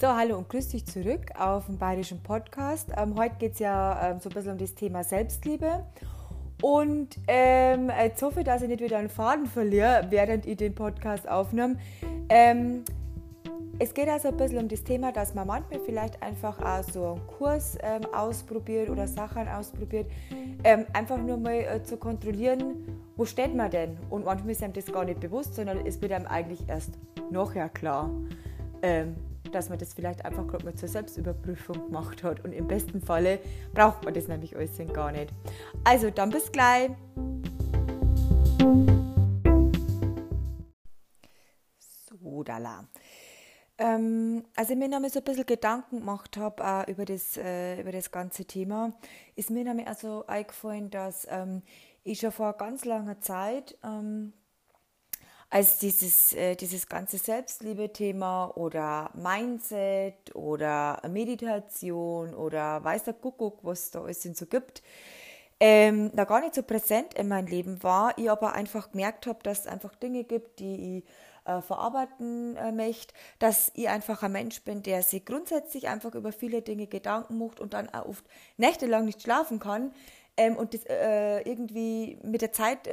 So, hallo und grüß dich zurück auf dem Bayerischen Podcast. Ähm, heute geht es ja ähm, so ein bisschen um das Thema Selbstliebe. Und ähm, jetzt hoffe ich, dass ich nicht wieder einen Faden verliere, während ich den Podcast aufnehme. Ähm, es geht also ein bisschen um das Thema, dass man manchmal vielleicht einfach auch so einen Kurs ähm, ausprobiert oder Sachen ausprobiert, ähm, einfach nur mal äh, zu kontrollieren, wo steht man denn? Und manchmal ist einem das gar nicht bewusst, sondern es wird einem eigentlich erst nachher klar. Ähm, dass man das vielleicht einfach gerade mal zur Selbstüberprüfung gemacht hat. Und im besten Falle braucht man das nämlich alles gar nicht. Also dann bis gleich. So, da ähm, als ich mir nämlich so ein bisschen Gedanken gemacht habe äh, über, das, äh, über das ganze Thema, ist mir nämlich also eingefallen, dass ähm, ich schon vor ganz langer Zeit ähm, als dieses, äh, dieses ganze Selbstliebe-Thema oder Mindset oder Meditation oder weiß der Kuckuck, was da alles so gibt, ähm, da gar nicht so präsent in meinem Leben war. Ich aber einfach gemerkt habe, dass es einfach Dinge gibt, die ich äh, verarbeiten äh, möchte, dass ich einfach ein Mensch bin, der sich grundsätzlich einfach über viele Dinge Gedanken macht und dann auch oft nächtelang nicht schlafen kann ähm, und das äh, irgendwie mit der Zeit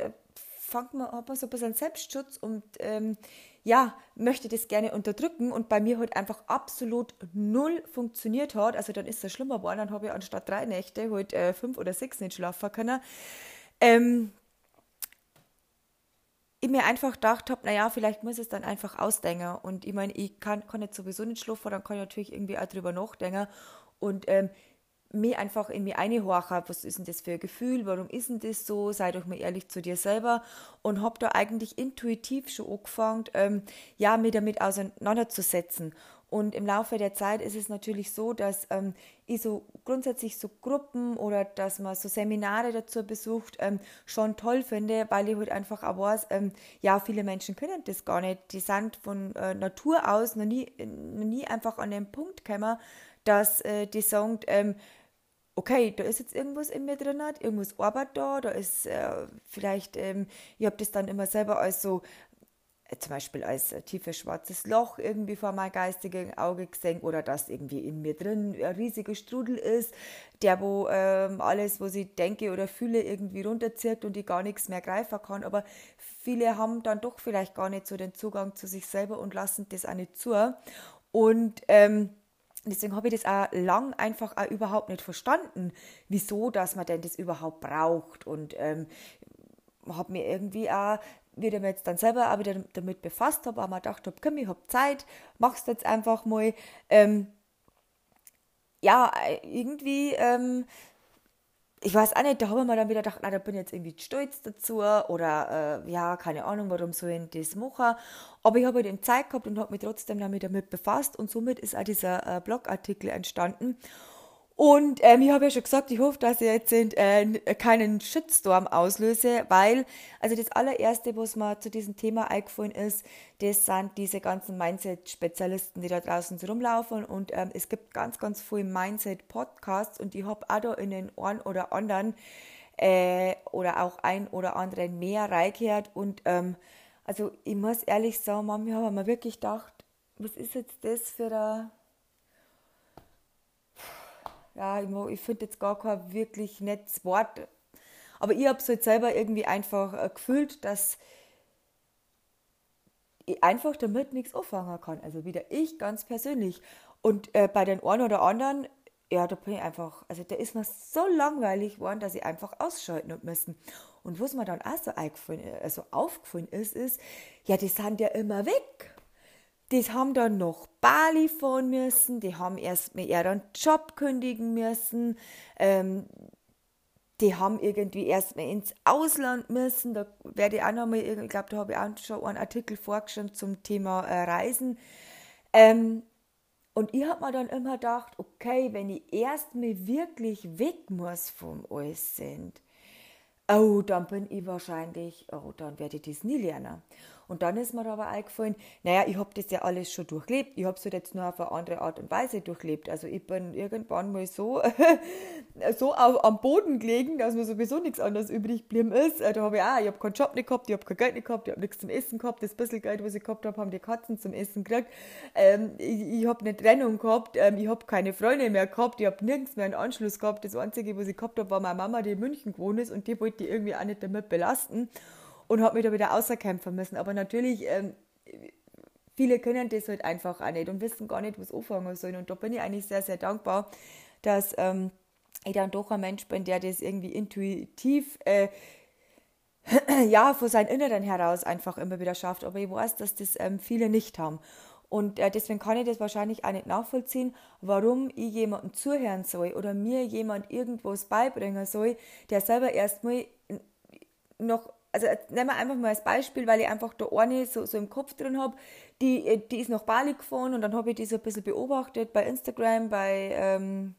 fängt man, hat man so ein bisschen Selbstschutz und ähm, ja, möchte das gerne unterdrücken und bei mir halt einfach absolut null funktioniert hat. Also dann ist es schlimmer geworden, dann habe ich anstatt drei Nächte halt äh, fünf oder sechs nicht schlafen können. Ähm, ich mir einfach gedacht habe, naja, vielleicht muss es dann einfach ausdenken. Und ich meine, ich kann, kann jetzt sowieso nicht schlafen, dann kann ich natürlich irgendwie auch drüber nachdenken. Und ähm, mir einfach in mir einhorchen, was ist denn das für ein Gefühl, warum ist denn das so, sei doch mal ehrlich zu dir selber und habe da eigentlich intuitiv schon angefangen, ähm, ja, mich damit auseinanderzusetzen. Und im Laufe der Zeit ist es natürlich so, dass ähm, ich so grundsätzlich so Gruppen oder dass man so Seminare dazu besucht, ähm, schon toll finde, weil ich halt einfach auch weiß, ähm, ja, viele Menschen können das gar nicht. Die sind von äh, Natur aus noch nie, noch nie einfach an den Punkt gekommen, dass äh, die sagen, ähm, okay, da ist jetzt irgendwas in mir drin, irgendwas Arbeit da, da ist äh, vielleicht, ähm, ich habe das dann immer selber als so, äh, zum Beispiel als äh, tiefes schwarzes Loch irgendwie vor meinem geistigen Auge gesehen oder dass irgendwie in mir drin ein riesiger Strudel ist, der wo ähm, alles, was ich denke oder fühle, irgendwie runterzieht und ich gar nichts mehr greifen kann. Aber viele haben dann doch vielleicht gar nicht so den Zugang zu sich selber und lassen das auch nicht zu. Und ähm, deswegen habe ich das auch lang einfach auch überhaupt nicht verstanden, wieso, dass man denn das überhaupt braucht. Und ähm, habe mir irgendwie auch, wie ich mir jetzt dann selber auch wieder damit befasst habe, auch mal gedacht habe, komm, ich habe Zeit, mach's jetzt einfach mal. Ähm, ja, irgendwie ähm, ich weiß auch nicht, da habe ich mir dann wieder gedacht, na, da bin ich jetzt irgendwie stolz dazu oder äh, ja, keine Ahnung, warum soll ich das machen. Aber ich habe halt Zeit gehabt und habe mich trotzdem damit befasst und somit ist auch dieser äh, Blogartikel entstanden. Und ähm, ich habe ja schon gesagt, ich hoffe, dass ich jetzt äh, keinen Shitstorm auslöse, weil, also das allererste, was mir zu diesem Thema eingefallen ist, das sind diese ganzen Mindset-Spezialisten, die da draußen rumlaufen. Und ähm, es gibt ganz, ganz viele Mindset-Podcasts und ich habe auch da in den einen oder anderen äh, oder auch ein oder anderen mehr reingehört. Und ähm, also ich muss ehrlich sagen, Mami, habe mir wirklich gedacht, was ist jetzt das für ein ja, ich, ich finde jetzt gar kein wirklich nettes Wort. Aber ich habe es halt selber irgendwie einfach äh, gefühlt, dass ich einfach damit nichts anfangen kann. Also wieder ich ganz persönlich. Und äh, bei den einen oder anderen, ja, da bin ich einfach, also da ist mir so langweilig geworden, dass ich einfach ausschalten habe müssen. Und was mir dann auch so, also aufgefallen ist, ist, ja, die sind ja immer weg die haben dann noch Bali fahren müssen, die haben erst mal ihren Job kündigen müssen, ähm, die haben irgendwie erst mal ins Ausland müssen. Da werde ich auch noch mal, ich glaube, da habe ich auch schon einen Artikel vorgeschrieben zum Thema äh, Reisen. Ähm, und ich habe mir dann immer gedacht, okay, wenn ich erst mal wirklich weg muss vom alles sind, oh, dann bin ich wahrscheinlich, oh, dann werde ich das nie lernen. Und dann ist mir aber eingefallen, naja, ich habe das ja alles schon durchlebt. Ich habe es halt jetzt nur auf eine andere Art und Weise durchlebt. Also ich bin irgendwann mal so, so auf, am Boden gelegen, dass mir sowieso nichts anderes übrig geblieben ist. Da habe ich auch, ich habe keinen Job nicht gehabt, ich habe kein Geld nicht gehabt, ich habe nichts zum Essen gehabt. Das bisschen Geld, was ich gehabt habe, haben die Katzen zum Essen gekriegt. Ähm, ich ich habe eine Trennung gehabt, ähm, ich habe keine Freunde mehr gehabt, ich habe nirgends mehr einen Anschluss gehabt. Das Einzige, was ich gehabt habe, war meine Mama, die in München gewohnt ist und die wollte ich irgendwie auch nicht damit belasten und habe mich da wieder außerkämpfen müssen. Aber natürlich, ähm, viele können das halt einfach auch nicht und wissen gar nicht, was anfangen sollen. Und da bin ich eigentlich sehr, sehr dankbar, dass ähm, ich dann doch ein Mensch bin, der das irgendwie intuitiv äh, ja, von seinem Inneren heraus einfach immer wieder schafft. Aber ich weiß, dass das ähm, viele nicht haben. Und äh, deswegen kann ich das wahrscheinlich auch nicht nachvollziehen, warum ich jemandem zuhören soll oder mir jemand irgendwas beibringen soll, der selber erstmal noch also nehmen wir einfach mal als Beispiel, weil ich einfach da eine so, so im Kopf drin habe, die, äh, die ist nach Bali gefahren und dann habe ich die so ein bisschen beobachtet bei Instagram, bei, ähm,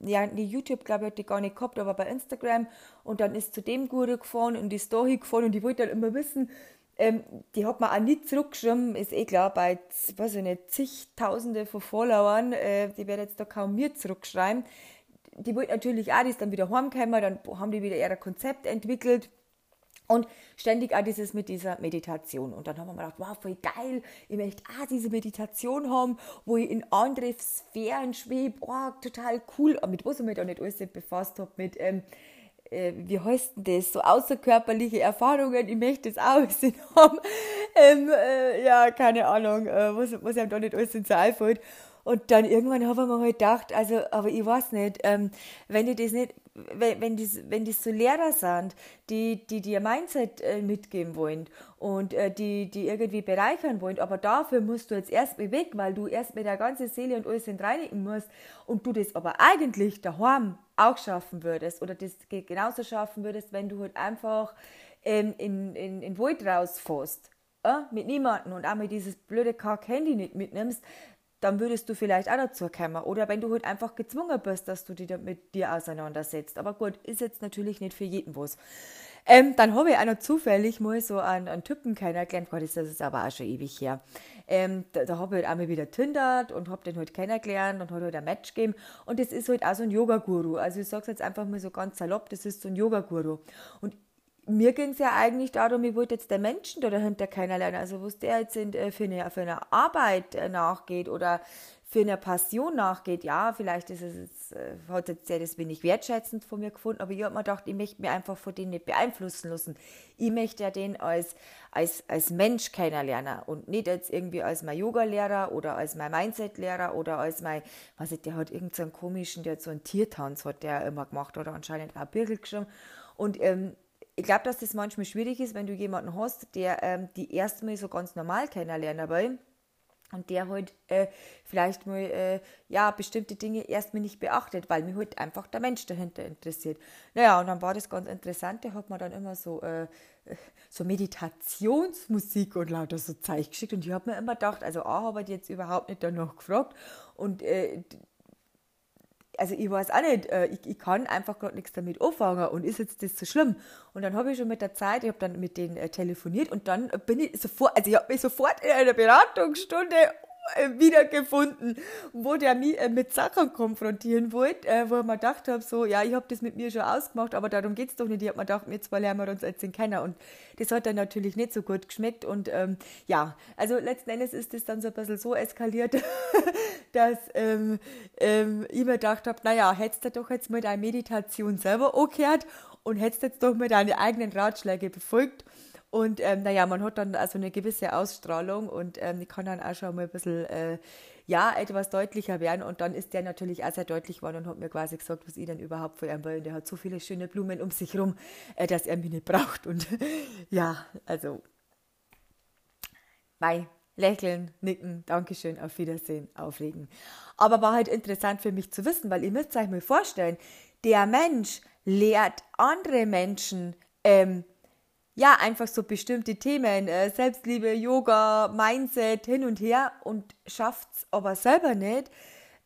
ja, die YouTube, glaube ich, hat die gar nicht gehabt, aber bei Instagram. Und dann ist zu dem Guru gefahren und ist da hingefahren und die wollte dann immer wissen, ähm, die hat man auch nicht zurückgeschrieben, ist eh klar, bei, weiß ich nicht, zigtausende von Followern, äh, die werden jetzt da kaum mir zurückschreiben. Die wollte natürlich auch, die ist dann wieder heimgekommen, dann haben die wieder ihr Konzept entwickelt, und ständig auch dieses mit dieser Meditation. Und dann haben wir gedacht, wow, voll geil, ich möchte auch diese Meditation haben, wo ich in andere Sphären schwebe, oh, total cool. Aber mit was ich mich da nicht alles befasst habe, mit, ähm, äh, wie heißt denn das, so außerkörperliche Erfahrungen, ich möchte das auch wissen haben. Ähm, äh, ja, keine Ahnung, äh, was, was einem da nicht alles ins einfällt. Und dann irgendwann habe ich mir halt gedacht, also, aber ich weiß nicht, ähm, wenn ich das nicht, wenn, wenn, das, wenn das so Lehrer sind, die, die dir Mindset äh, mitgeben wollen und äh, die, die irgendwie bereichern wollen, aber dafür musst du jetzt erst mal weg, weil du erst mit der ganzen Seele und alles reinigen musst und du das aber eigentlich daheim auch schaffen würdest oder das genauso schaffen würdest, wenn du halt einfach ähm, in, in, in Wald rausfährst. Äh, mit niemandem und auch mit dieses blöde Kack-Handy nicht mitnimmst, dann würdest du vielleicht auch dazu kommen. Oder wenn du halt einfach gezwungen bist, dass du dich mit dir auseinandersetzt. Aber gut, ist jetzt natürlich nicht für jeden was. Ähm, dann habe ich auch noch zufällig mal so einen, einen Typen kennengelernt, Gott, das ist aber auch schon ewig her. Ähm, da, da habe ich halt einmal wieder tindert und habe den halt kennengelernt und hat halt ein Match gegeben. Und das ist halt auch so ein Yoga-Guru. Also ich sage es jetzt einfach mal so ganz salopp, das ist so ein Yoga-Guru. Und mir ging es ja eigentlich darum, ich wollte jetzt der Menschen da dahinter kennenlernen, also was der jetzt in, äh, für, eine, für eine Arbeit äh, nachgeht oder für eine Passion nachgeht. Ja, vielleicht ist es, äh, hat jetzt der das wenig wertschätzend von mir gefunden, aber ich habe mir gedacht, ich möchte mich einfach von denen nicht beeinflussen lassen. Ich möchte ja den als, als, als Mensch kennenlernen und nicht jetzt irgendwie als mein Yoga-Lehrer oder als mein Mindset-Lehrer oder als mein, was ich, der hat irgendeinen so komischen, der hat so einen Tiertanz hat der immer gemacht oder anscheinend auch Birgel geschrieben. Und ähm, ich glaube, dass das manchmal schwierig ist, wenn du jemanden hast, der ähm, die erstmal so ganz normal kennenlernen will und der halt äh, vielleicht mal äh, ja bestimmte Dinge erstmal nicht beachtet, weil mir halt einfach der Mensch dahinter interessiert. Naja, und dann war das ganz interessant, der hat mir dann immer so, äh, so Meditationsmusik und lauter so Zeug geschickt und ich habe mir immer gedacht, also A, habe ich jetzt überhaupt nicht danach gefragt und äh, also ich weiß auch nicht, äh, ich, ich kann einfach gerade nichts damit anfangen und ist jetzt das so schlimm? Und dann habe ich schon mit der Zeit, ich habe dann mit denen äh, telefoniert und dann bin ich sofort, also ich habe mich sofort in einer Beratungsstunde wiedergefunden, wo der mich äh, mit Sachen konfrontieren wollte, äh, wo ich mir gedacht habe, so, ja, ich habe das mit mir schon ausgemacht, aber darum geht es doch nicht. Ich habe mir gedacht, zwei lernen wir uns als den kennen und das hat dann natürlich nicht so gut geschmeckt und ähm, ja, also letzten Endes ist das dann so ein bisschen so eskaliert, dass ähm, ähm, ich mir gedacht habe, naja, hättest du doch jetzt mal deine Meditation selber angehört und hättest jetzt doch mal deine eigenen Ratschläge befolgt und ähm, naja, man hat dann also eine gewisse Ausstrahlung und ähm, ich kann dann auch schon mal ein bisschen, äh, ja, etwas deutlicher werden. Und dann ist der natürlich auch sehr deutlich geworden und hat mir quasi gesagt, was ich denn überhaupt für ihn will. Und der hat so viele schöne Blumen um sich rum, äh, dass er mich nicht braucht. Und ja, also, bye. Lächeln, nicken, Dankeschön, auf Wiedersehen, aufregen. Aber war halt interessant für mich zu wissen, weil ihr müsst euch mal vorstellen, der Mensch lehrt andere Menschen ähm, ja, einfach so bestimmte Themen, äh, Selbstliebe, Yoga, Mindset, hin und her und schafft's aber selber nicht,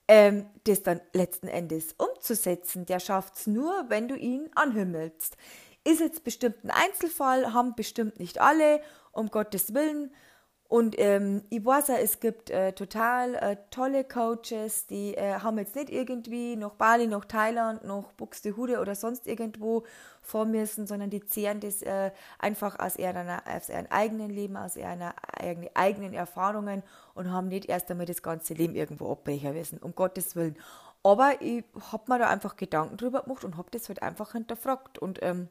ähm, das dann letzten Endes umzusetzen. Der schafft's nur, wenn du ihn anhimmelst. Ist jetzt bestimmt ein Einzelfall, haben bestimmt nicht alle, um Gottes Willen. Und ähm, ich weiß auch, es gibt äh, total äh, tolle Coaches, die äh, haben jetzt nicht irgendwie nach Bali, nach Thailand, nach Buxtehude oder sonst irgendwo vor müssen, sondern die zehren das äh, einfach aus ihren, aus ihren eigenen Leben, aus ihren eigenen, eigenen Erfahrungen und haben nicht erst einmal das ganze Leben irgendwo abbrechen müssen, um Gottes Willen. Aber ich habe mir da einfach Gedanken drüber gemacht und habe das halt einfach hinterfragt. Und ähm,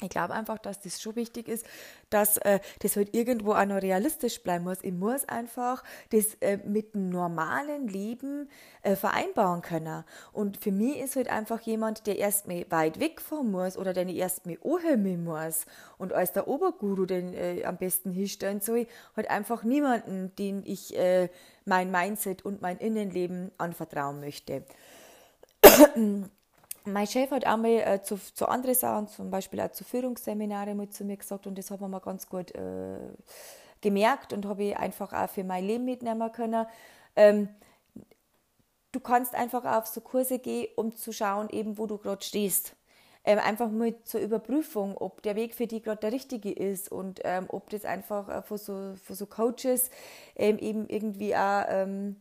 ich glaube einfach, dass das schon wichtig ist, dass äh, das halt irgendwo auch noch realistisch bleiben muss. Ich muss einfach das äh, mit einem normalen Leben äh, vereinbaren können. Und für mich ist halt einfach jemand, der erstmal weit wegfahren muss oder den ich erstmal anhören muss und als der Oberguru den äh, am besten hinstellen soll, halt einfach niemanden, den ich äh, mein Mindset und mein Innenleben anvertrauen möchte mein Chef hat einmal äh, zu, zu anderen Sachen, zum Beispiel auch zu Führungsseminare mit zu mir gesagt und das hat man mal ganz gut äh, gemerkt und habe ich einfach auch für mein Leben mitnehmen können. Ähm, du kannst einfach auf so Kurse gehen, um zu schauen, eben wo du gerade stehst. Ähm, einfach mal zur Überprüfung, ob der Weg für dich gerade der richtige ist und ähm, ob das einfach äh, von, so, von so Coaches ähm, eben irgendwie auch ähm,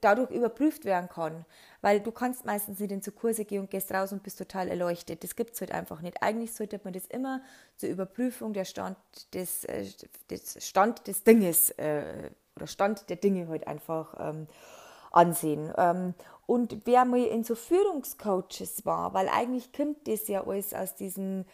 dadurch überprüft werden kann. Weil du kannst meistens nicht in so Kurse gehen und gehst raus und bist total erleuchtet. Das gibt es halt einfach nicht. Eigentlich sollte man das immer zur Überprüfung der Stand des, äh, des Stand des Dinges äh, oder Stand der Dinge halt einfach ähm, ansehen. Ähm, und wer mal in so Führungscoaches war, weil eigentlich kommt das ja alles aus diesen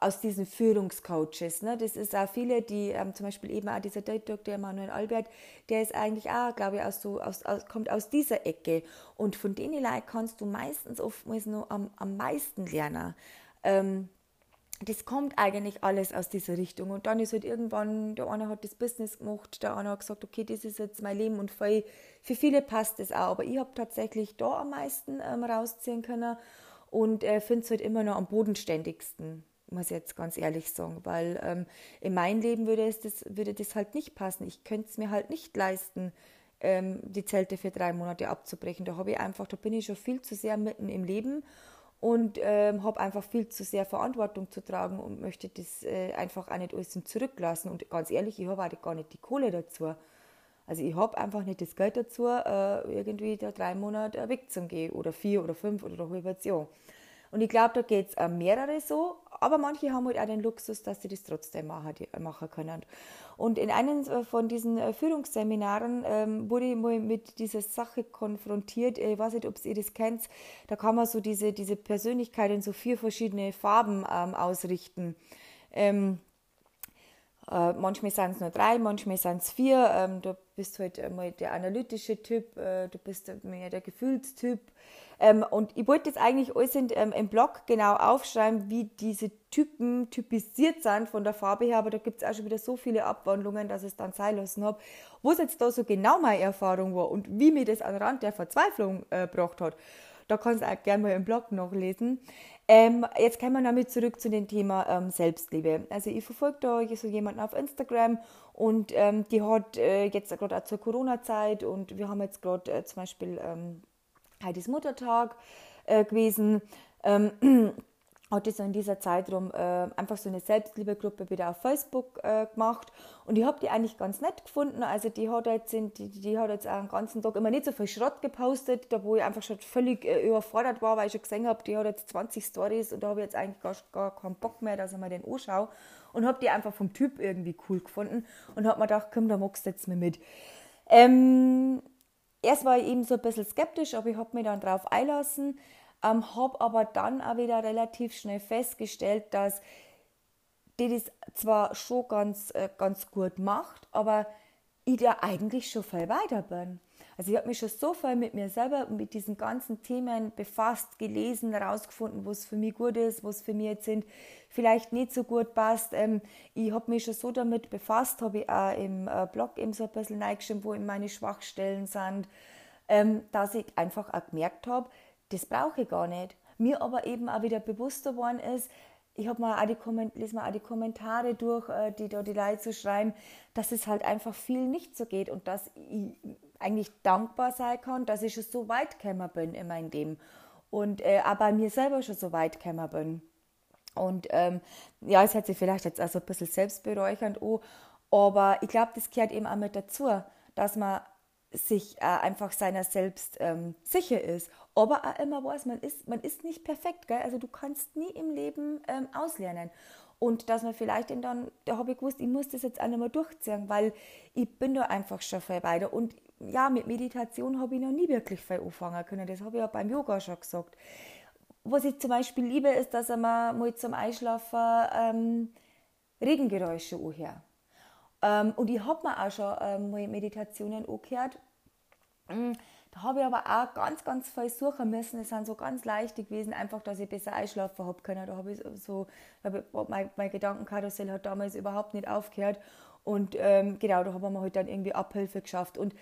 aus diesen Führungscoaches. Ne? Das ist auch viele, die ähm, zum Beispiel eben auch dieser Date-Doktor Emanuel Albert, der ist eigentlich auch, glaube ich, aus so, aus, aus, kommt aus dieser Ecke. Und von denen Leuten kannst du meistens oftmals nur am, am meisten lernen. Ähm, das kommt eigentlich alles aus dieser Richtung. Und dann ist halt irgendwann, der eine hat das Business gemacht, der eine hat gesagt, okay, das ist jetzt mein Leben und für, für viele passt das auch. Aber ich habe tatsächlich da am meisten ähm, rausziehen können und äh, finde es halt immer noch am bodenständigsten muss ich jetzt ganz ehrlich sagen, weil ähm, in mein Leben würde, es das, würde das halt nicht passen. Ich könnte es mir halt nicht leisten, ähm, die Zelte für drei Monate abzubrechen. Da habe ich einfach, da bin ich schon viel zu sehr mitten im Leben und ähm, habe einfach viel zu sehr Verantwortung zu tragen und möchte das äh, einfach auch nicht alles zurücklassen. Und ganz ehrlich, ich habe auch gar nicht die Kohle dazu. Also ich habe einfach nicht das Geld dazu, äh, irgendwie da drei Monate wegzugehen oder vier oder fünf oder ein halbes Jahr. Und ich glaube, da geht es mehrere so, aber manche haben halt auch den Luxus, dass sie das trotzdem machen, können. Und in einem äh, von diesen äh, Führungsseminaren ähm, wurde ich mal mit dieser Sache konfrontiert. Ich weiß nicht, ob ihr das kennt. Da kann man so diese, diese Persönlichkeit in so vier verschiedene Farben ähm, ausrichten. Ähm, äh, manchmal sind es nur drei, manchmal sind es vier. Ähm, du bist halt mal der analytische Typ, äh, du bist mehr der Gefühlstyp. Ähm, und ich wollte jetzt eigentlich alles in, ähm, im Blog genau aufschreiben, wie diese Typen typisiert sind von der Farbe her, aber da gibt es auch schon wieder so viele Abwandlungen, dass ich es dann sein lassen habe. Wo es jetzt da so genau meine Erfahrung war und wie mir das an Rand der Verzweiflung äh, gebracht hat, da kannst du auch gerne mal im Blog nachlesen. Ähm, jetzt kommen wir damit zurück zu dem Thema ähm, Selbstliebe. Also ich verfolge da so jemanden auf Instagram und ähm, die hat äh, jetzt gerade auch zur Corona-Zeit und wir haben jetzt gerade äh, zum Beispiel ähm, heute ist Muttertag äh, gewesen. Ähm, hat so in dieser Zeit rum äh, einfach so eine Selbstliebegruppe wieder auf Facebook äh, gemacht und ich habe die eigentlich ganz nett gefunden. Also die hat jetzt, die, die hat jetzt den ganzen Tag immer nicht so viel Schrott gepostet, da wo ich einfach schon völlig äh, überfordert war, weil ich schon gesehen habe, die hat jetzt 20 Stories und da habe ich jetzt eigentlich gar, gar keinen Bock mehr, dass ich mir den anschaue und habe die einfach vom Typ irgendwie cool gefunden und habe mir gedacht, komm, da magst du jetzt mal mit. Ähm, erst war ich eben so ein bisschen skeptisch, aber ich habe mich dann drauf einlassen, ähm, habe aber dann auch wieder relativ schnell festgestellt, dass die das zwar schon ganz, äh, ganz gut macht, aber ich da eigentlich schon viel weiter bin. Also ich habe mich schon so viel mit mir selber, mit diesen ganzen Themen befasst, gelesen, herausgefunden, was für mich gut ist, was für mich jetzt sind, vielleicht nicht so gut passt. Ähm, ich habe mich schon so damit befasst, habe ich auch im äh, Blog eben so ein bisschen reingeschrieben, wo meine Schwachstellen sind, ähm, dass ich einfach auch gemerkt habe, das brauche ich gar nicht. Mir aber eben auch wieder bewusster geworden ist, ich habe mal auch lese mal auch die Kommentare durch, äh, die da die Leute so schreiben, dass es halt einfach viel nicht so geht und dass ich eigentlich dankbar sein kann, dass ich schon so weit gekommen bin in meinem Leben und äh, auch bei mir selber schon so weit gekommen bin. Und ähm, ja, es hat sich vielleicht jetzt also ein bisschen selbstberäuchernd an, aber ich glaube, das gehört eben auch mit dazu, dass man sich äh, einfach seiner selbst ähm, sicher ist. Aber auch immer weiß, man ist, man ist nicht perfekt. Gell? Also du kannst nie im Leben ähm, auslernen. Und dass man vielleicht dann, da habe ich gewusst, ich muss das jetzt auch mehr durchziehen, weil ich bin da einfach schon viel weiter. Und ja, mit Meditation habe ich noch nie wirklich viel anfangen können. Das habe ich ja beim Yoga schon gesagt. Was ich zum Beispiel liebe, ist, dass ich mir mal zum Einschlafen ähm, Regengeräusche anhöre. Ähm, und ich habe mir auch schon ähm, mal Meditationen angehört. Da habe ich aber auch ganz, ganz viel suchen müssen. Es sind so ganz leichte gewesen, einfach, dass ich besser einschlafen habe können. Da habe ich so, mein, mein Gedankenkarussell hat damals überhaupt nicht aufgehört. Und ähm, genau, da haben wir halt dann irgendwie Abhilfe geschafft. Und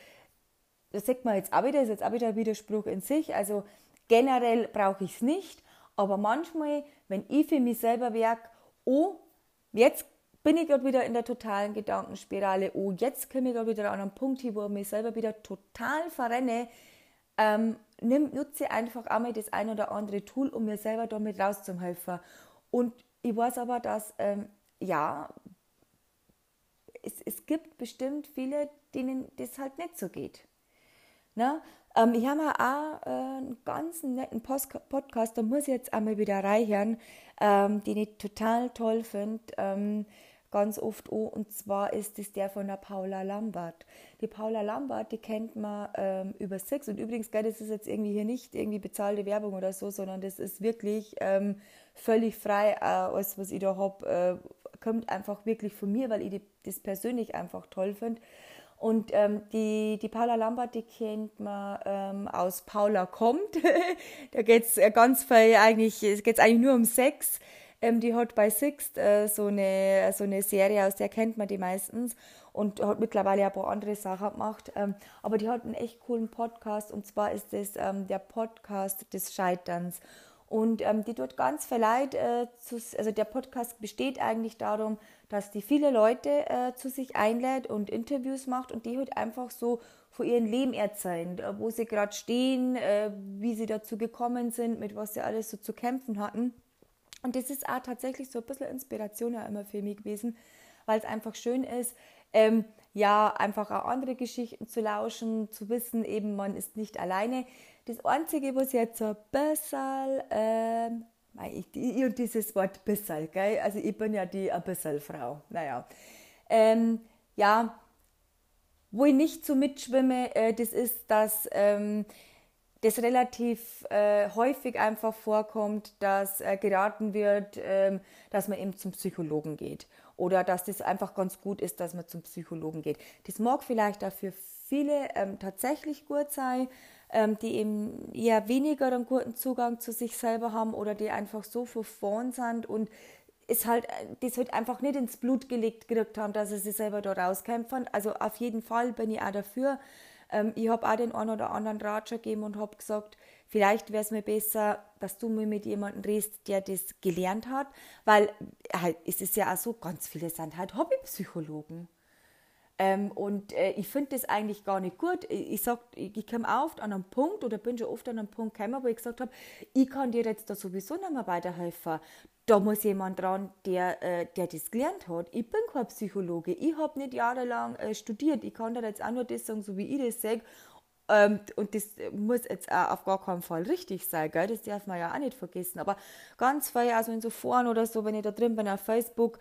das sieht man jetzt auch wieder, ist jetzt auch wieder ein Widerspruch in sich. Also generell brauche ich es nicht, aber manchmal, wenn ich für mich selber werke, oh, jetzt bin ich gerade wieder in der totalen Gedankenspirale, oh, jetzt komme ich gerade wieder an einen Punkt hier, wo ich mich selber wieder total verrenne, ähm, nimm, nutze einfach einmal das ein oder andere Tool, um mir selber damit rauszuhelfen. Und ich weiß aber, dass, ähm, ja, es, es gibt bestimmt viele, denen das halt nicht so geht. Ne? Ähm, ich habe auch äh, einen ganz netten Post Podcast, da muss ich jetzt einmal wieder reinhören, ähm, den ich total toll finde, ähm, ganz oft auch, und zwar ist es der von der Paula Lambert. Die Paula Lambert, die kennt man ähm, über Six und übrigens, gell, das ist jetzt irgendwie hier nicht irgendwie bezahlte Werbung oder so, sondern das ist wirklich ähm, völlig frei, äh, alles was ich da habe, äh, kommt einfach wirklich von mir, weil ich die, das persönlich einfach toll finde. Und ähm, die, die Paula Lambert, die kennt man ähm, aus Paula kommt. da geht es äh, ganz viel eigentlich, es eigentlich nur um Sex. Ähm, die hat bei Sixt äh, so, eine, so eine Serie, aus der kennt man die meistens und hat mittlerweile ein paar andere Sachen gemacht. Ähm, aber die hat einen echt coolen Podcast und zwar ist das ähm, der Podcast des Scheiterns. Und ähm, die tut ganz viel Leid, äh, zu, also der Podcast besteht eigentlich darum, dass die viele Leute äh, zu sich einlädt und Interviews macht und die halt einfach so vor ihrem Leben erzählen, äh, wo sie gerade stehen, äh, wie sie dazu gekommen sind, mit was sie alles so zu kämpfen hatten. Und das ist auch tatsächlich so ein bisschen Inspiration ja immer für mich gewesen, weil es einfach schön ist, ähm, ja, einfach auch andere Geschichten zu lauschen, zu wissen, eben man ist nicht alleine. Das Einzige, was jetzt so ein bisschen, ähm, ich, ich und dieses Wort bisschen, gell? also ich bin ja die ein bisschen Frau, naja, ähm, ja, wo ich nicht so mitschwimme, äh, das ist, dass ähm, das relativ äh, häufig einfach vorkommt, dass äh, geraten wird, ähm, dass man eben zum Psychologen geht oder dass das einfach ganz gut ist, dass man zum Psychologen geht. Das mag vielleicht dafür viele ähm, tatsächlich gut sein, ähm, die eben eher weniger einen guten Zugang zu sich selber haben oder die einfach so verfahren sind und es halt, das halt einfach nicht ins Blut gelegt gekriegt haben, dass sie sich selber da rauskämpfen. Also auf jeden Fall bin ich auch dafür. Ähm, ich habe auch den einen oder anderen Ratscher gegeben und habe gesagt, vielleicht wäre es mir besser, dass du mir mit jemandem redest, der das gelernt hat, weil halt, es ist ja auch so, ganz viele sind halt Hobbypsychologen. Ähm, und äh, ich finde das eigentlich gar nicht gut. Ich, ich ich, ich komme oft an einen Punkt oder bin schon oft an einen Punkt gekommen, wo ich gesagt habe, ich kann dir jetzt da sowieso nicht mehr weiterhelfen. Da muss jemand dran, der, äh, der das gelernt hat. Ich bin kein Psychologe. Ich habe nicht jahrelang äh, studiert. Ich kann dir jetzt auch nur das sagen, so wie ich das sage. Ähm, und das muss jetzt auch auf gar keinen Fall richtig sein, gell? das darf man ja auch nicht vergessen. Aber ganz viel, also in so Foren oder so, wenn ich da drin bin auf Facebook,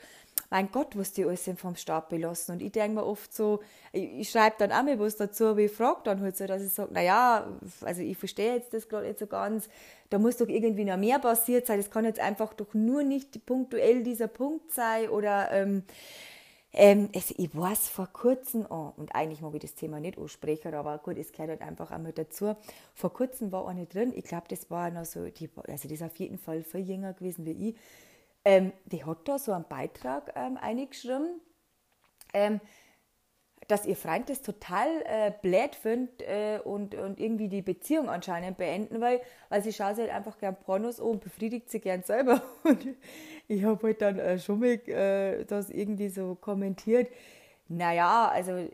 mein Gott, was die alles vom Staat belassen. Und ich denke mir oft so, ich, ich schreibe dann auch mal was dazu, aber ich frage dann halt so, dass ich sage, naja, also ich verstehe jetzt das gerade nicht so ganz, da muss doch irgendwie noch mehr passiert sein, das kann jetzt einfach doch nur nicht punktuell dieser Punkt sein oder ähm, ähm, also ich weiß vor kurzem, oh, und eigentlich mag ich das Thema nicht ansprechen, aber gut, es gehört halt einfach einmal dazu. Vor kurzem war eine drin, ich glaube, das war noch so, die, also das ist auf jeden Fall viel jünger gewesen wie ich, ähm, die hat da so einen Beitrag ähm, eingeschrieben, ähm, dass ihr Freund das total äh, blöd findet äh, und, und irgendwie die Beziehung anscheinend beenden will, weil sie schaut sich halt einfach gern Pornos an und befriedigt sie gern selber. Und ich habe halt dann äh, schon mal äh, das irgendwie so kommentiert. Naja, also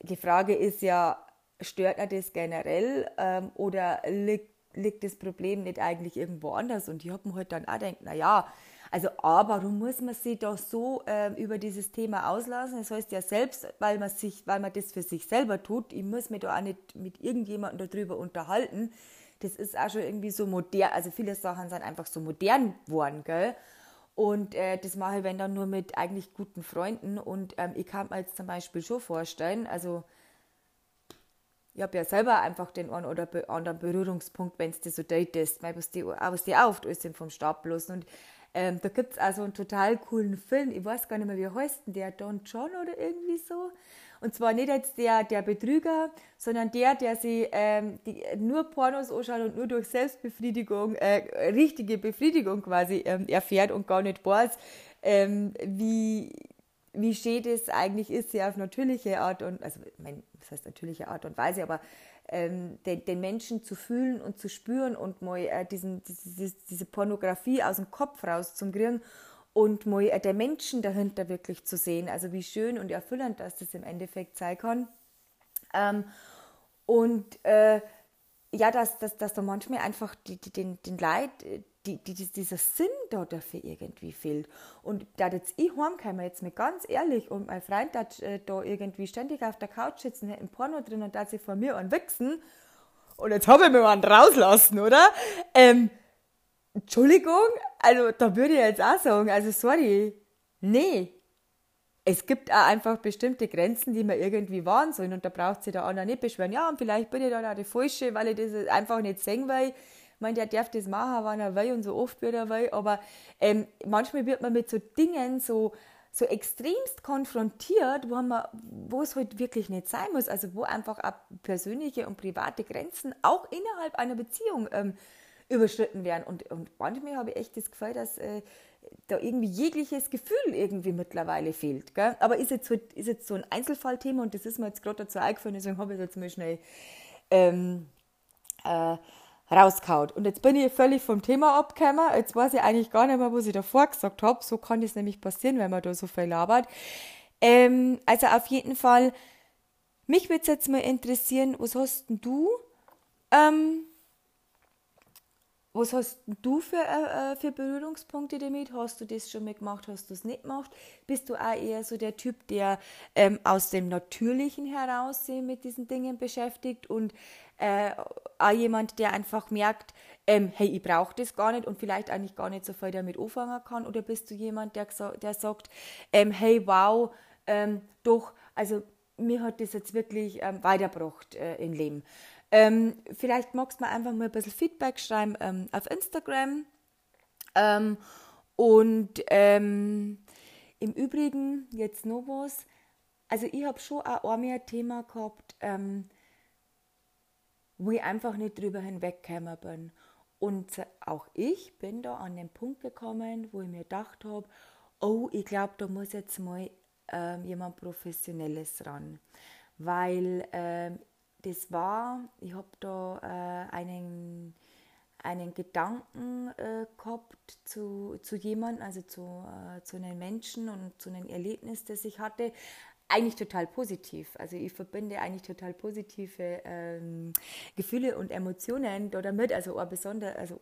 die Frage ist ja, stört er das generell ähm, oder liegt, liegt das Problem nicht eigentlich irgendwo anders? Und ich habe mir halt dann auch gedacht, naja, Also, A, warum muss man sich da so äh, über dieses Thema auslassen? Das heißt ja selbst, weil man sich, weil man das für sich selber tut, ich muss mich da auch nicht mit irgendjemandem darüber unterhalten. Das ist auch schon irgendwie so modern, also viele Sachen sind einfach so modern geworden, gell? Und äh, das mache ich, wenn dann nur mit eigentlich guten Freunden. Und ähm, ich kann mir jetzt zum Beispiel schon vorstellen, also ich habe ja selber einfach den einen oder anderen Berührungspunkt, wenn es dir so datest, weil was die, was die auf alles vom Stab bloß. Und ähm, da gibt es also einen total coolen Film, ich weiß gar nicht mehr, wie heißt, der Don John oder irgendwie so. Und zwar nicht jetzt der, der Betrüger, sondern der, der sich ähm, die, nur Pornos anschaut und nur durch Selbstbefriedigung, äh, richtige Befriedigung quasi ähm, erfährt und gar nicht weiß, ähm, wie, wie schön das eigentlich ist, sie auf natürliche Art und, also, mein, das heißt natürliche Art und Weise, aber ähm, den, den, Menschen zu fühlen und zu spüren und mal äh, diesen, diese, diese Pornografie aus dem Kopf rauszukriegen und mal äh, der Menschen dahinter wirklich zu sehen. Also wie schön und erfüllend dass das im Endeffekt sein kann. Ähm, und äh, ja, dass, dass, dass da manchmal einfach die, die, den, den Leid, äh, die, die, dieser Sinn da dafür irgendwie fehlt. Und da jetzt ich heimkomme, jetzt mir ganz ehrlich, und mein Freund hat äh, da irgendwie ständig auf der Couch sitzen, im Porno drin und da sich vor mir anwichsen. Und jetzt habe ich mir einen rauslassen, oder? Ähm, Entschuldigung, also da würde ich jetzt auch sagen, also sorry, nee. Es gibt auch einfach bestimmte Grenzen, die man irgendwie wahren sollen und da braucht sich der andere nicht beschweren. Ja, und vielleicht bin ich da auch die Falsche, weil ich das einfach nicht sehen will. Meine, der darf das machen, wann er will und so oft wie er will, aber ähm, manchmal wird man mit so Dingen so, so extremst konfrontiert, wo, man, wo es halt wirklich nicht sein muss, also wo einfach auch persönliche und private Grenzen auch innerhalb einer Beziehung ähm, überschritten werden. Und, und manchmal habe ich echt das Gefühl, dass äh, da irgendwie jegliches Gefühl irgendwie mittlerweile fehlt. Gell? Aber ist jetzt, halt, ist jetzt so ein Einzelfallthema und das ist mir jetzt gerade dazu eingefallen, deswegen habe ich es jetzt mal schnell ähm, äh, rauskaut. Und jetzt bin ich völlig vom Thema abgekommen. Jetzt weiß ich eigentlich gar nicht mehr, was ich davor gesagt habe. So kann das nämlich passieren, wenn man da so viel labert. Ähm, also auf jeden Fall, mich würde es jetzt mal interessieren, was hast denn du, ähm, was hast du für, äh, äh, für Berührungspunkte damit? Hast du das schon mal gemacht? Hast du es nicht gemacht? Bist du auch eher so der Typ, der ähm, aus dem Natürlichen heraus sich mit diesen Dingen beschäftigt und äh, auch jemand, der einfach merkt, ähm, hey, ich brauche das gar nicht und vielleicht eigentlich gar nicht so viel damit anfangen kann? Oder bist du jemand, der, der sagt, ähm, hey, wow, ähm, doch, also mir hat das jetzt wirklich ähm, weitergebracht äh, im Leben. Ähm, vielleicht magst du mir einfach mal ein bisschen Feedback schreiben ähm, auf Instagram. Ähm, und ähm, im Übrigen, jetzt noch was. Also, ich habe schon auch einmal ein Thema gehabt, ähm, wo ich einfach nicht drüber hinweggekommen bin. Und auch ich bin da an den Punkt gekommen, wo ich mir gedacht habe, oh, ich glaube, da muss jetzt mal ähm, jemand Professionelles ran. Weil das war, ich habe da äh, einen, einen Gedanken äh, gehabt zu, zu jemandem, also zu, äh, zu einem Menschen und zu einem Erlebnis, das ich hatte. Eigentlich total positiv. Also ich verbinde eigentlich total positive ähm, Gefühle und Emotionen da damit. Also ein besonder, also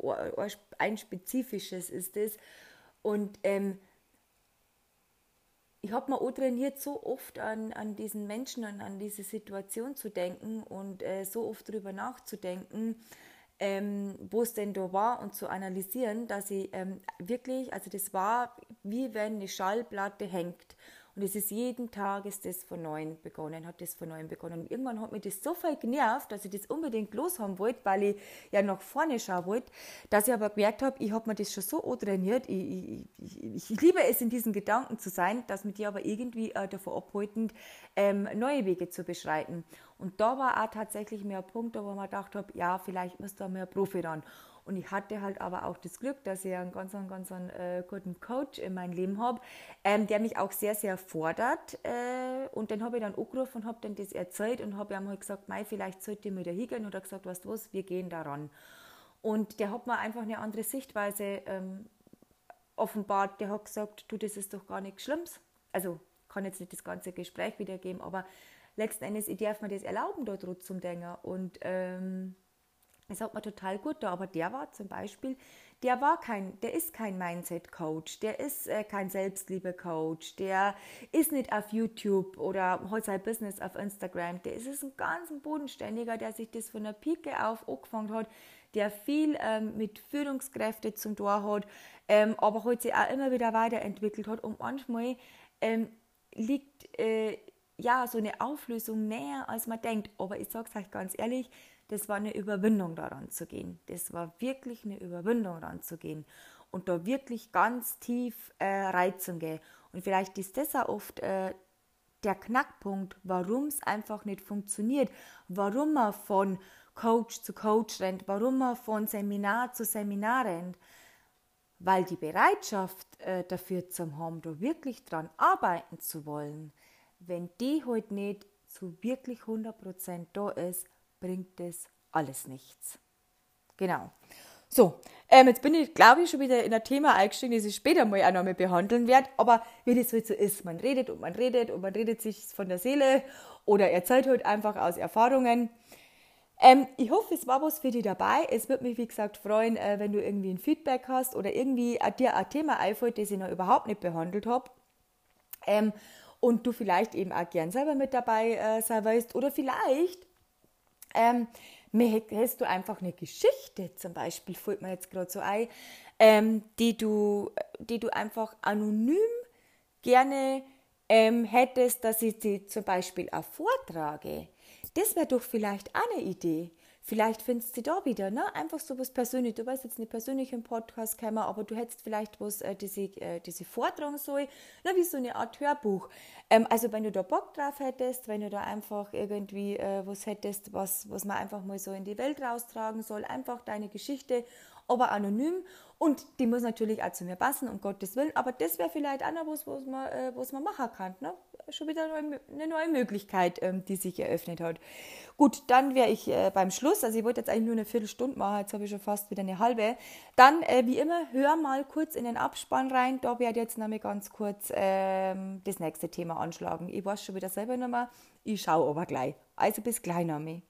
ein spezifisches ist das. Und ähm, ich habe mir auch trainiert, so oft an, an diesen Menschen und an diese Situation zu denken und äh, so oft darüber nachzudenken, ähm, wo es denn da war und zu analysieren, dass ich ähm, wirklich, also das war wie wenn eine Schallplatte hängt und es ist jeden Tag ist das von neuem begonnen, hat das von neuem begonnen. Und irgendwann hat mich das so viel genervt, dass ich das unbedingt loshaben wollte, weil ich ja nach vorne schauen wollte, dass ich aber gemerkt habe, ich habe mir das schon so trainiert. Ich, ich, ich, ich, liebe es, in diesen Gedanken zu sein, dass mich die aber irgendwie äh, davor abhalten, ähm, neue Wege zu beschreiten. Und da war auch tatsächlich mehr ein Punkt, wo man gedacht habe, ja, vielleicht müsste da mehr Profi ran. Und ich hatte halt aber auch das Glück, dass ich einen ganz, ganz äh, guten Coach in meinem Leben habe, ähm, der mich auch sehr, sehr fordert. Äh, und den habe ich dann angerufen und habe dann das erzählt und habe ihm halt gesagt, Mai, vielleicht sollte ich mir da hingehen. Und er gesagt, weißt du was, wir gehen daran. Und der hat mir einfach eine andere Sichtweise ähm, offenbart. Der hat gesagt, du, das ist doch gar nichts Schlimmes. Also kann jetzt nicht das ganze Gespräch wiedergeben, aber letzten Endes, ich darf mir das erlauben, drüber zu denken. Und ähm, Das hat mir total gut da, aber der war zum Beispiel, der war kein, der ist kein Mindset-Coach, der ist äh, kein Selbstliebe-Coach, der ist nicht auf YouTube oder hat sein Business auf Instagram, der ist, ist ein ganz bodenständiger, der sich das von der Pike auf angefangen hat, der viel ähm, mit Führungskräften zum Tor hat, ähm, aber heute sich auch immer wieder weiterentwickelt hat und manchmal ähm, liegt äh, ja so eine Auflösung näher, als man denkt. Aber ich sage es euch ganz ehrlich, das war eine Überwindung daran zu gehen. Das war wirklich eine Überwindung daran zu gehen und da wirklich ganz tief äh, reinzugehen. Und vielleicht ist das auch oft äh, der Knackpunkt, warum es einfach nicht funktioniert, warum man von Coach zu Coach rennt, warum man von Seminar zu Seminar rennt, weil die Bereitschaft äh, dafür zu haben, da wirklich dran arbeiten zu wollen, wenn die heute halt nicht zu wirklich 100% da ist, bringt das alles nichts. Genau. So, ähm, jetzt bin ich, glaube ich, schon wieder in ein Thema eingestiegen, das ich später mal auch noch mal behandeln werde. Aber wie das halt so ist, man redet und man redet und man redet sich von der Seele oder erzählt halt einfach aus Erfahrungen. Ähm, ich hoffe, es war was für dich dabei. Es würde mich, wie gesagt, freuen, äh, wenn du irgendwie ein Feedback hast oder irgendwie äh, dir ein Thema einfällt, das ich noch überhaupt nicht behandelt habe. Ähm, und du vielleicht eben auch gern selber mit dabei äh, sein willst. Oder vielleicht ähm, hast du einfach eine Geschichte, zum Beispiel, fällt mir jetzt gerade so ein, ähm, die, du, die du einfach anonym gerne ähm, hättest, dass ich sie zum Beispiel auch vortrage. Das wäre doch vielleicht auch eine Idee. Vielleicht findest du da wieder, ne? Einfach so was persönlich. Du weißt jetzt nicht persönlich im Podcast kommen, aber du hättest vielleicht was, äh, diese, äh, diese vortragen soll, ne? wie so eine Art Hörbuch. Ähm, also wenn du da Bock drauf hättest, wenn du da einfach irgendwie äh, was hättest, was, was man einfach mal so in die Welt raustragen soll, einfach deine Geschichte aber anonym und die muss natürlich auch zu mir passen, um Gottes Willen. Aber das wäre vielleicht auch noch was, was man, äh, was man machen kann. Ne? Schon wieder eine neue Möglichkeit, ähm, die sich eröffnet hat. Gut, dann wäre ich äh, beim Schluss. Also ich wollte jetzt eigentlich nur eine Viertelstunde machen, jetzt habe ich schon fast wieder eine halbe. Dann, äh, wie immer, hör mal kurz in den Abspann rein. Da werde ich jetzt nämlich ganz kurz ähm, das nächste Thema anschlagen. Ich weiß schon wieder selber noch mal. Ich schaue aber gleich. Also bis gleich, Nami.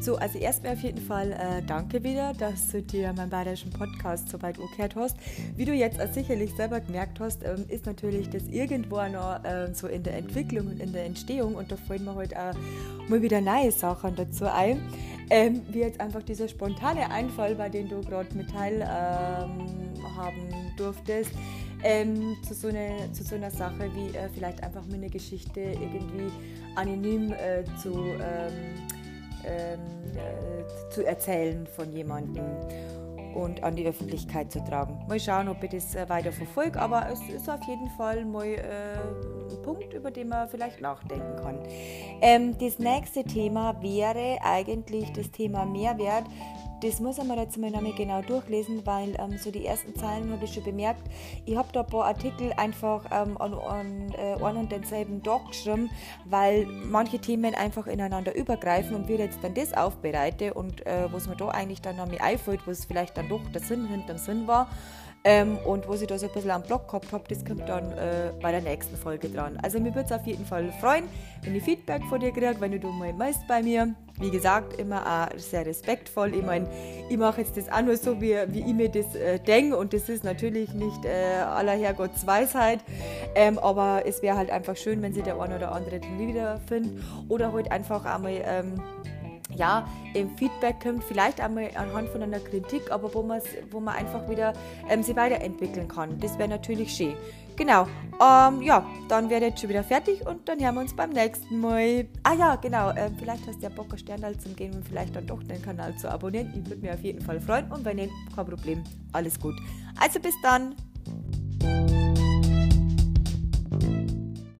So, also erstmal auf jeden Fall äh, danke wieder, dass du dir meinen bayerischen Podcast so weit umgekehrt hast. Wie du jetzt sicherlich selber gemerkt hast, ähm, ist natürlich das irgendwo noch äh, so in der Entwicklung und in der Entstehung und da fallen mir heute halt auch mal wieder neue Sachen dazu ein. Ähm, wie jetzt einfach dieser spontane Einfall, bei dem du gerade mit teil ähm, durftest. Ähm, zu, so eine, zu so einer Sache wie äh, vielleicht einfach mal eine Geschichte irgendwie anonym äh, zu ähm, äh, zu erzählen von jemandem und an die Öffentlichkeit zu tragen. Mal schauen, ob ich das äh, weiter verfolge, aber es ist auf jeden Fall mal äh, ein Punkt, über den man vielleicht nachdenken kann. Ähm, das nächste Thema wäre eigentlich das Thema Mehrwert das muss man jetzt mal noch genau durchlesen, weil ähm, so die ersten Zeilen habe ich schon bemerkt. Ich habe da ein paar Artikel einfach ähm, an, an äh, einen und denselben Tag geschrieben, weil manche Themen einfach ineinander übergreifen und wir jetzt dann das aufbereite und äh, was mir da eigentlich dann noch mir einfällt, was vielleicht dann doch der Sinn hinterm Sinn war. Ähm, und wo ich da so ein bisschen am Blog gehabt habe, das kommt dann äh, bei der nächsten Folge dran. Also mir würde es auf jeden Fall freuen, wenn ich Feedback von dir kriege, wenn du mal meist bei mir. Wie gesagt, immer auch sehr respektvoll. Ich meine, ich mache jetzt das auch nur so, wie, wie ich mir das äh, denke und das ist natürlich nicht äh, aller Herrgotts Weisheit, ähm, aber es wäre halt einfach schön, wenn sie der eine oder andere dann wiederfindet oder halt einfach einmal... Ähm, ja, im Feedback kommt, vielleicht einmal anhand von einer Kritik, aber wo, wo man einfach wieder ähm, sie weiterentwickeln kann. Das wäre natürlich schön. Genau. Ähm, ja, dann wäre jetzt schon wieder fertig und dann hören wir uns beim nächsten Mal. Ah ja, genau. Ähm, vielleicht hast du ja Bock, Sternal zu gehen und vielleicht dann doch den Kanal zu abonnieren. Ich würde mich auf jeden Fall freuen und wenn nicht, kein Problem. Alles gut. Also bis dann.